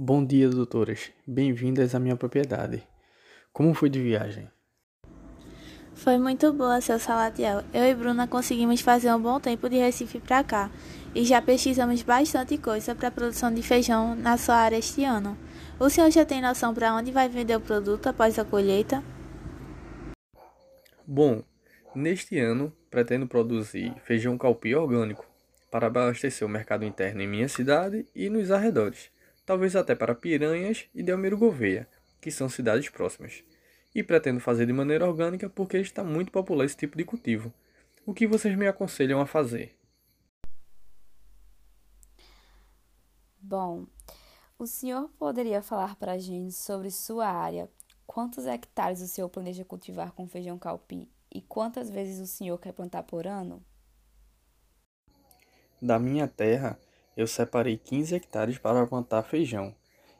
Bom dia, doutoras. Bem-vindas à minha propriedade. Como foi de viagem? Foi muito boa, seu Salatiel. Eu e Bruna conseguimos fazer um bom tempo de Recife para cá e já pesquisamos bastante coisa para a produção de feijão na sua área este ano. O senhor já tem noção para onde vai vender o produto após a colheita? Bom, neste ano pretendo produzir feijão calpi orgânico para abastecer o mercado interno em minha cidade e nos arredores talvez até para Piranhas e Delmiro Gouveia, que são cidades próximas. E pretendo fazer de maneira orgânica porque está muito popular esse tipo de cultivo. O que vocês me aconselham a fazer? Bom, o senhor poderia falar para a gente sobre sua área? Quantos hectares o senhor planeja cultivar com feijão calpi e quantas vezes o senhor quer plantar por ano? Da minha terra, eu separei 15 hectares para plantar feijão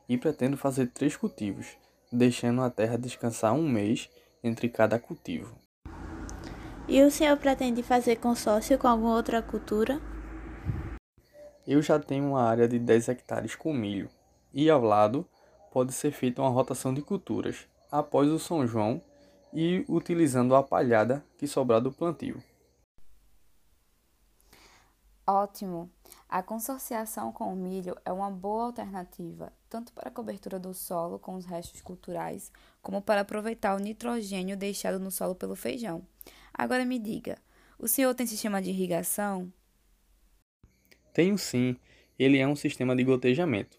e pretendo fazer três cultivos, deixando a terra descansar um mês entre cada cultivo. E o senhor pretende fazer consórcio com alguma outra cultura? Eu já tenho uma área de 10 hectares com milho e ao lado pode ser feita uma rotação de culturas após o São João e utilizando a palhada que sobrar do plantio. Ótimo! A consorciação com o milho é uma boa alternativa, tanto para a cobertura do solo com os restos culturais, como para aproveitar o nitrogênio deixado no solo pelo feijão. Agora me diga, o senhor tem sistema de irrigação? Tenho sim. Ele é um sistema de gotejamento.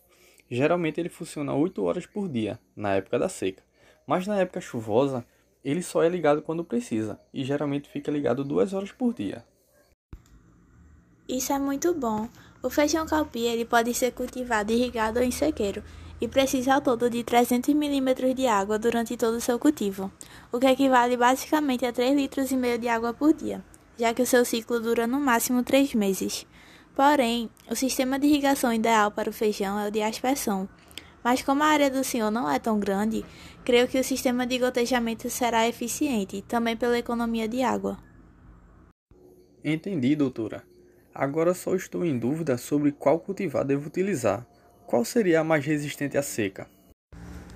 Geralmente ele funciona 8 horas por dia, na época da seca. Mas na época chuvosa, ele só é ligado quando precisa, e geralmente fica ligado 2 horas por dia. Isso é muito bom. O feijão calpi ele pode ser cultivado irrigado ou em sequeiro e precisa ao todo de 300 ml de água durante todo o seu cultivo, o que equivale basicamente a 3 litros e meio de água por dia, já que o seu ciclo dura no máximo 3 meses. Porém, o sistema de irrigação ideal para o feijão é o de aspersão. Mas como a área do senhor não é tão grande, creio que o sistema de gotejamento será eficiente, também pela economia de água. Entendi, doutora. Agora só estou em dúvida sobre qual cultivar devo utilizar. Qual seria a mais resistente à seca?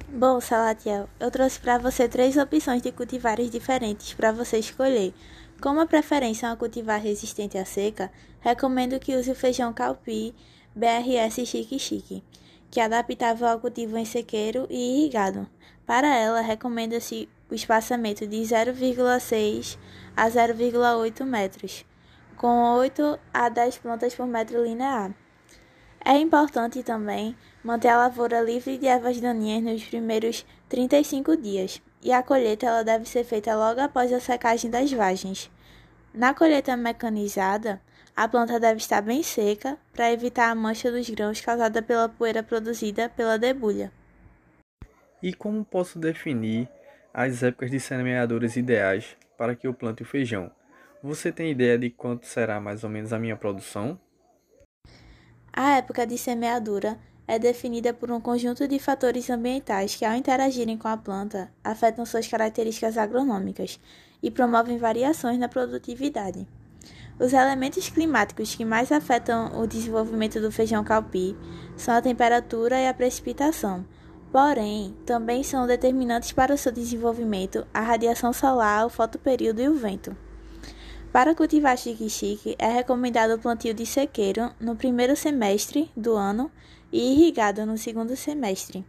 Bom, Salatiel, eu trouxe para você três opções de cultivares diferentes para você escolher. Como a preferência é cultivar resistente à seca, recomendo que use o feijão calpi BRS Chique Chique, que é adaptável ao cultivo em sequeiro e irrigado. Para ela, recomenda-se o espaçamento de 0,6 a 0,8 metros com 8 a 10 plantas por metro linear. É importante também manter a lavoura livre de ervas daninhas nos primeiros 35 dias, e a colheita ela deve ser feita logo após a secagem das vagens. Na colheita mecanizada, a planta deve estar bem seca para evitar a mancha dos grãos causada pela poeira produzida pela debulha. E como posso definir as épocas de semeaduras ideais para que eu plante o feijão? Você tem ideia de quanto será mais ou menos a minha produção? A época de semeadura é definida por um conjunto de fatores ambientais que, ao interagirem com a planta, afetam suas características agronômicas e promovem variações na produtividade. Os elementos climáticos que mais afetam o desenvolvimento do feijão calpi são a temperatura e a precipitação. Porém, também são determinantes para o seu desenvolvimento a radiação solar, o fotoperíodo e o vento. Para cultivar chique-chique, é recomendado o plantio de sequeiro no primeiro semestre do ano e irrigado no segundo semestre.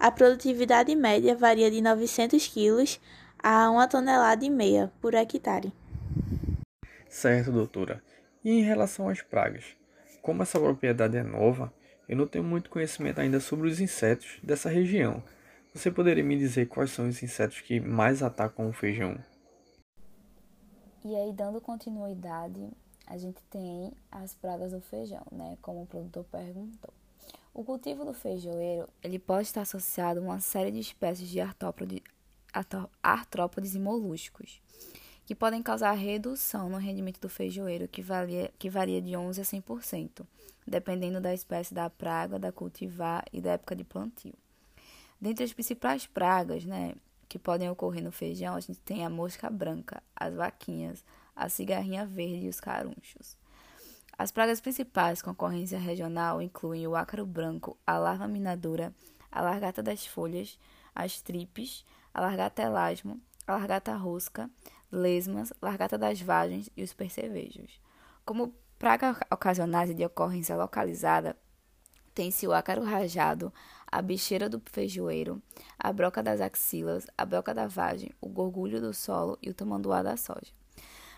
A produtividade média varia de 900 kg a 1 tonelada e meia por hectare. Certo, doutora. E em relação às pragas? Como essa propriedade é nova, eu não tenho muito conhecimento ainda sobre os insetos dessa região. Você poderia me dizer quais são os insetos que mais atacam o feijão? E aí, dando continuidade, a gente tem as pragas do feijão, né? Como o produtor perguntou. O cultivo do feijoeiro, ele pode estar associado a uma série de espécies de artrópodes, artrópodes e moluscos, que podem causar redução no rendimento do feijoeiro, que varia, que varia de 11% a 100%, dependendo da espécie da praga, da cultivar e da época de plantio. Dentre as principais pragas, né, que podem ocorrer no feijão, a gente tem a mosca branca, as vaquinhas, a cigarrinha verde e os carunchos. As pragas principais com ocorrência regional incluem o ácaro branco, a larva minadora, a largata das folhas, as tripes, a largata elasmo, a largata rosca, lesmas, largata das vagens e os percevejos. Como praga ocasionais de ocorrência localizada, tem-se o ácaro rajado, a bicheira do feijoeiro, a broca das axilas, a broca da vagem, o gorgulho do solo e o tamanduá da soja.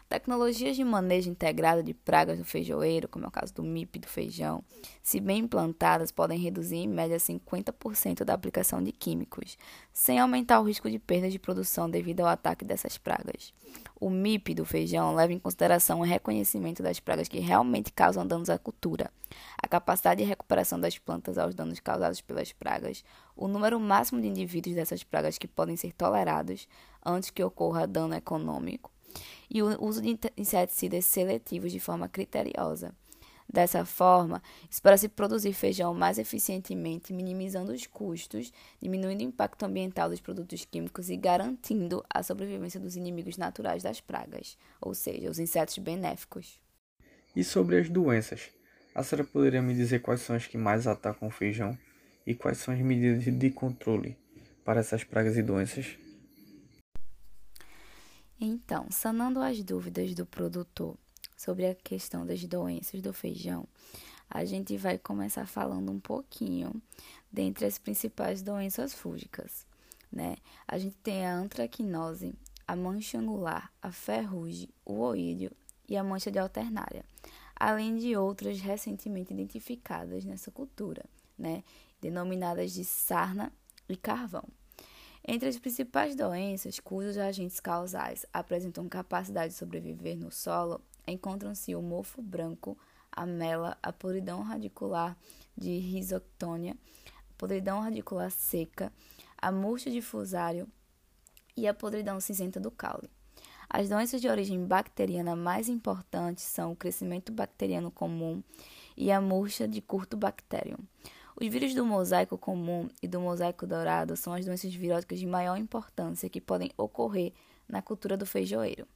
Tecnologias de manejo integrado de pragas do feijoeiro, como é o caso do MIP do feijão, se bem implantadas, podem reduzir em média 50% da aplicação de químicos, sem aumentar o risco de perda de produção devido ao ataque dessas pragas. O MIP do feijão leva em consideração o reconhecimento das pragas que realmente causam danos à cultura, a capacidade de recuperação das plantas aos danos causados pelas pragas, o número máximo de indivíduos dessas pragas que podem ser tolerados antes que ocorra dano econômico e o uso de inseticidas seletivos de forma criteriosa. Dessa forma, espera-se produzir feijão mais eficientemente, minimizando os custos, diminuindo o impacto ambiental dos produtos químicos e garantindo a sobrevivência dos inimigos naturais das pragas, ou seja, os insetos benéficos. E sobre as doenças? A senhora poderia me dizer quais são as que mais atacam o feijão e quais são as medidas de controle para essas pragas e doenças? Então, sanando as dúvidas do produtor sobre a questão das doenças do feijão, a gente vai começar falando um pouquinho dentre as principais doenças fúngicas, né? A gente tem a antraquinose, a mancha angular, a ferrugem, o oídio e a mancha de alternária, além de outras recentemente identificadas nessa cultura, né? Denominadas de sarna e carvão. Entre as principais doenças cujos agentes causais apresentam capacidade de sobreviver no solo, encontram-se o mofo branco, a mela, a podridão radicular de risoctônia, a podridão radicular seca, a murcha difusário e a podridão cinzenta do caule. As doenças de origem bacteriana mais importantes são o crescimento bacteriano comum e a murcha de curto bacterium. Os vírus do mosaico comum e do mosaico dourado são as doenças viróticas de maior importância que podem ocorrer na cultura do feijoeiro.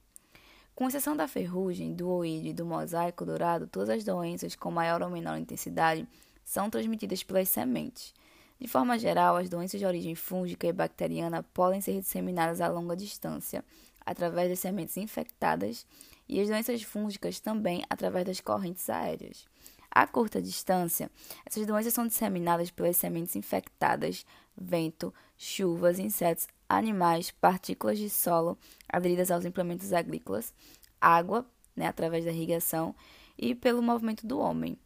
Com exceção da ferrugem, do oídio e do mosaico dourado, todas as doenças com maior ou menor intensidade são transmitidas pelas sementes. De forma geral, as doenças de origem fúngica e bacteriana podem ser disseminadas a longa distância, através das sementes infectadas, e as doenças fúngicas também através das correntes aéreas. A curta distância, essas doenças são disseminadas pelas sementes infectadas, vento, chuvas, insetos, animais, partículas de solo aderidas aos implementos agrícolas, água, né, através da irrigação, e pelo movimento do homem.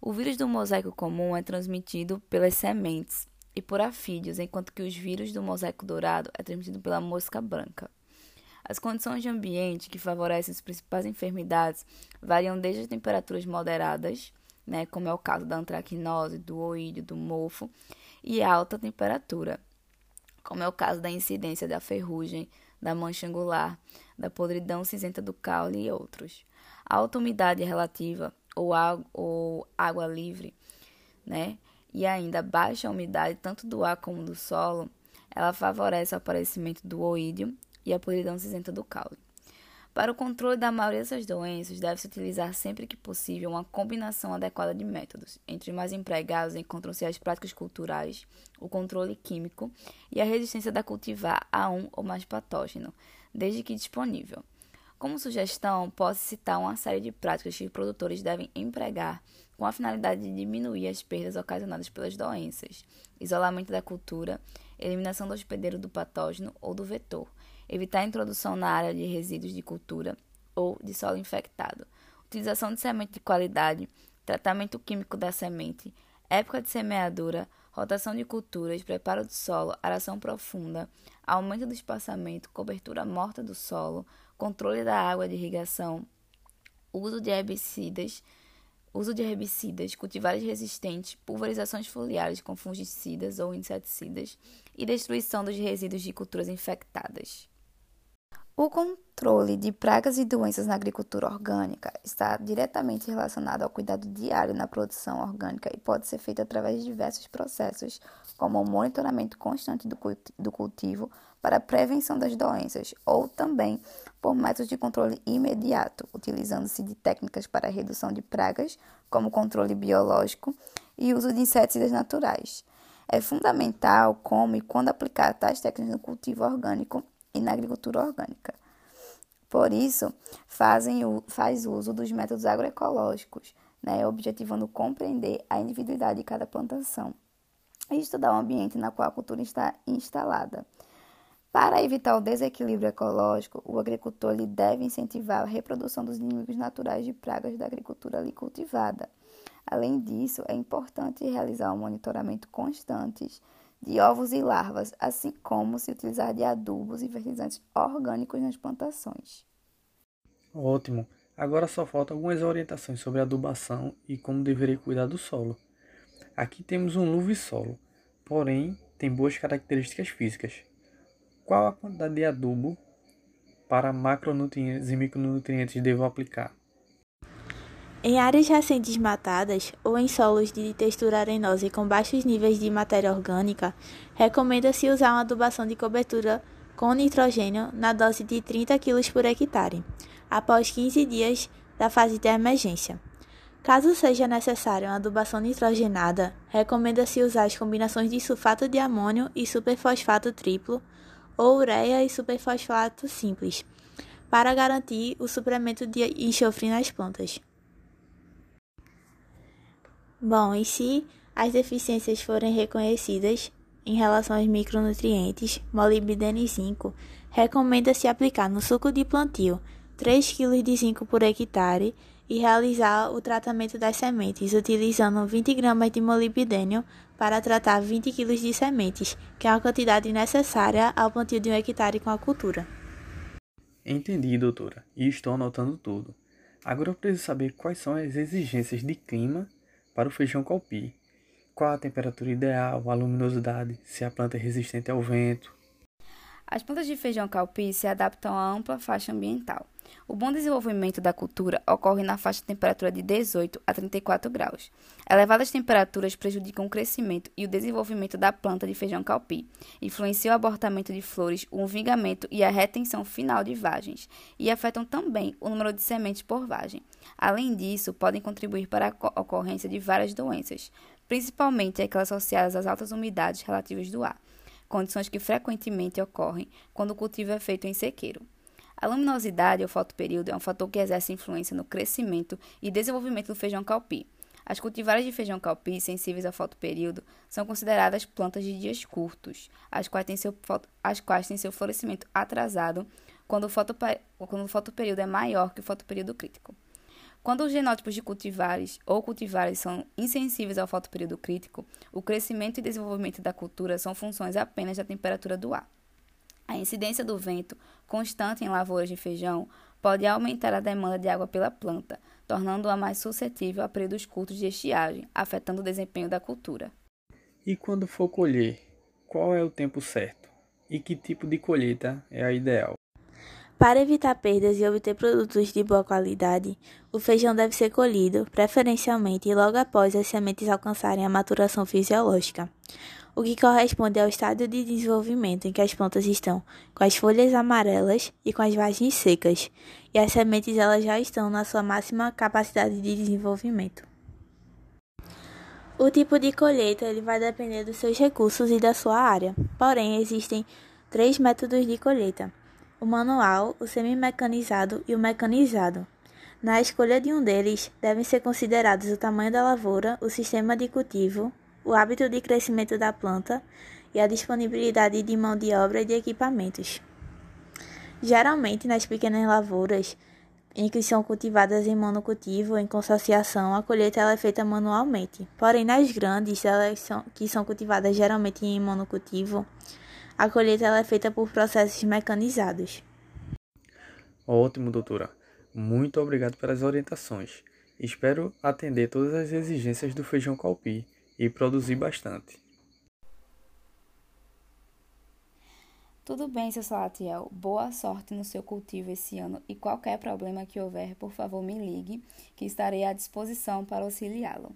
O vírus do mosaico comum é transmitido pelas sementes e por afídeos, enquanto que os vírus do mosaico dourado é transmitido pela mosca branca. As condições de ambiente que favorecem as principais enfermidades variam desde as temperaturas moderadas, né, como é o caso da antracnose, do oídio, do mofo, e alta temperatura, como é o caso da incidência da ferrugem, da mancha angular, da podridão cinzenta do caule e outros. A alta umidade relativa ou, ou água livre, né, e ainda baixa umidade tanto do ar como do solo, ela favorece o aparecimento do oídio e a podridão cinzenta do caule. Para o controle da maioria dessas doenças, deve-se utilizar sempre que possível uma combinação adequada de métodos. Entre os mais empregados encontram-se as práticas culturais, o controle químico e a resistência da cultivar a um ou mais patógeno, desde que disponível. Como sugestão, posso citar uma série de práticas que os produtores devem empregar com a finalidade de diminuir as perdas ocasionadas pelas doenças: isolamento da cultura, eliminação do hospedeiro do patógeno ou do vetor evitar a introdução na área de resíduos de cultura ou de solo infectado, utilização de semente de qualidade, tratamento químico da semente, época de semeadura, rotação de culturas, preparo do solo, aração profunda, aumento do espaçamento, cobertura morta do solo, controle da água de irrigação, uso de herbicidas, uso de herbicidas, cultivares resistentes, pulverizações foliares com fungicidas ou inseticidas e destruição dos resíduos de culturas infectadas. O controle de pragas e doenças na agricultura orgânica está diretamente relacionado ao cuidado diário na produção orgânica e pode ser feito através de diversos processos, como o monitoramento constante do cultivo, para a prevenção das doenças ou também por métodos de controle imediato, utilizando-se de técnicas para redução de pragas, como controle biológico e uso de inseticidas naturais. É fundamental como e quando aplicar tais técnicas no cultivo orgânico e na agricultura orgânica. Por isso, fazem, faz uso dos métodos agroecológicos, né, objetivando compreender a individualidade de cada plantação e estudar o ambiente na qual a cultura está instalada. Para evitar o desequilíbrio ecológico, o agricultor ele deve incentivar a reprodução dos inimigos naturais de pragas da agricultura ali cultivada. Além disso, é importante realizar um monitoramento constante de ovos e larvas, assim como se utilizar de adubos e fertilizantes orgânicos nas plantações. Ótimo! Agora só faltam algumas orientações sobre adubação e como deveria cuidar do solo. Aqui temos um luve-solo, porém tem boas características físicas. Qual a quantidade de adubo para macronutrientes e micronutrientes devo aplicar? Em áreas recentes matadas ou em solos de textura arenosa e com baixos níveis de matéria orgânica, recomenda-se usar uma adubação de cobertura com nitrogênio na dose de 30 kg por hectare, após 15 dias da fase de emergência. Caso seja necessária uma adubação nitrogenada, recomenda-se usar as combinações de sulfato de amônio e superfosfato triplo ou ureia e superfosfato simples, para garantir o suplemento de enxofre nas plantas. Bom, e se as deficiências forem reconhecidas em relação aos micronutrientes, molibdeno e zinco, recomenda-se aplicar no suco de plantio 3 kg de zinco por hectare e realizar o tratamento das sementes, utilizando 20 gramas de molibdênio para tratar 20 kg de sementes, que é a quantidade necessária ao plantio de um hectare com a cultura. Entendi, doutora, e estou anotando tudo. Agora eu preciso saber quais são as exigências de clima para o feijão calpi. Qual a temperatura ideal, a luminosidade, se a planta é resistente ao vento. As plantas de feijão calpi se adaptam à ampla faixa ambiental. O bom desenvolvimento da cultura ocorre na faixa de temperatura de 18 a 34 graus. Elevadas temperaturas prejudicam o crescimento e o desenvolvimento da planta de feijão calpi, influenciam o abortamento de flores, o vingamento e a retenção final de vagens, e afetam também o número de sementes por vagem. Além disso, podem contribuir para a ocorrência de várias doenças, principalmente aquelas associadas às altas umidades relativas do ar, condições que frequentemente ocorrem quando o cultivo é feito em sequeiro. A luminosidade ou fotoperíodo é um fator que exerce influência no crescimento e desenvolvimento do feijão calpi. As cultivares de feijão calpi sensíveis ao fotoperíodo são consideradas plantas de dias curtos, as quais têm seu, as quais têm seu florescimento atrasado quando o, fotoperíodo é maior que o fotoperíodo crítico. Quando os genótipos de cultivares ou cultivares são insensíveis ao fotoperíodo crítico, o crescimento e desenvolvimento da cultura são funções apenas da temperatura do ar. A incidência do vento constante em lavouras de feijão pode aumentar a demanda de água pela planta, tornando-a mais suscetível a períodos curtos de estiagem, afetando o desempenho da cultura. E quando for colher, qual é o tempo certo? E que tipo de colheita é a ideal? Para evitar perdas e obter produtos de boa qualidade, o feijão deve ser colhido, preferencialmente logo após as sementes alcançarem a maturação fisiológica, o que corresponde ao estado de desenvolvimento em que as plantas estão com as folhas amarelas e com as vagens secas, e as sementes elas já estão na sua máxima capacidade de desenvolvimento. O tipo de colheita ele vai depender dos seus recursos e da sua área. Porém, existem três métodos de colheita o manual, o semi-mecanizado e o mecanizado. Na escolha de um deles, devem ser considerados o tamanho da lavoura, o sistema de cultivo, o hábito de crescimento da planta e a disponibilidade de mão de obra e de equipamentos. Geralmente, nas pequenas lavouras, em que são cultivadas em monocultivo ou em consociação, a colheita é feita manualmente. Porém, nas grandes, elas são, que são cultivadas geralmente em monocultivo, a colheita é feita por processos mecanizados. Ótimo, doutora. Muito obrigado pelas orientações. Espero atender todas as exigências do feijão calpi e produzir bastante. Tudo bem, seu Salatiel. Boa sorte no seu cultivo esse ano e qualquer problema que houver, por favor, me ligue, que estarei à disposição para auxiliá-lo.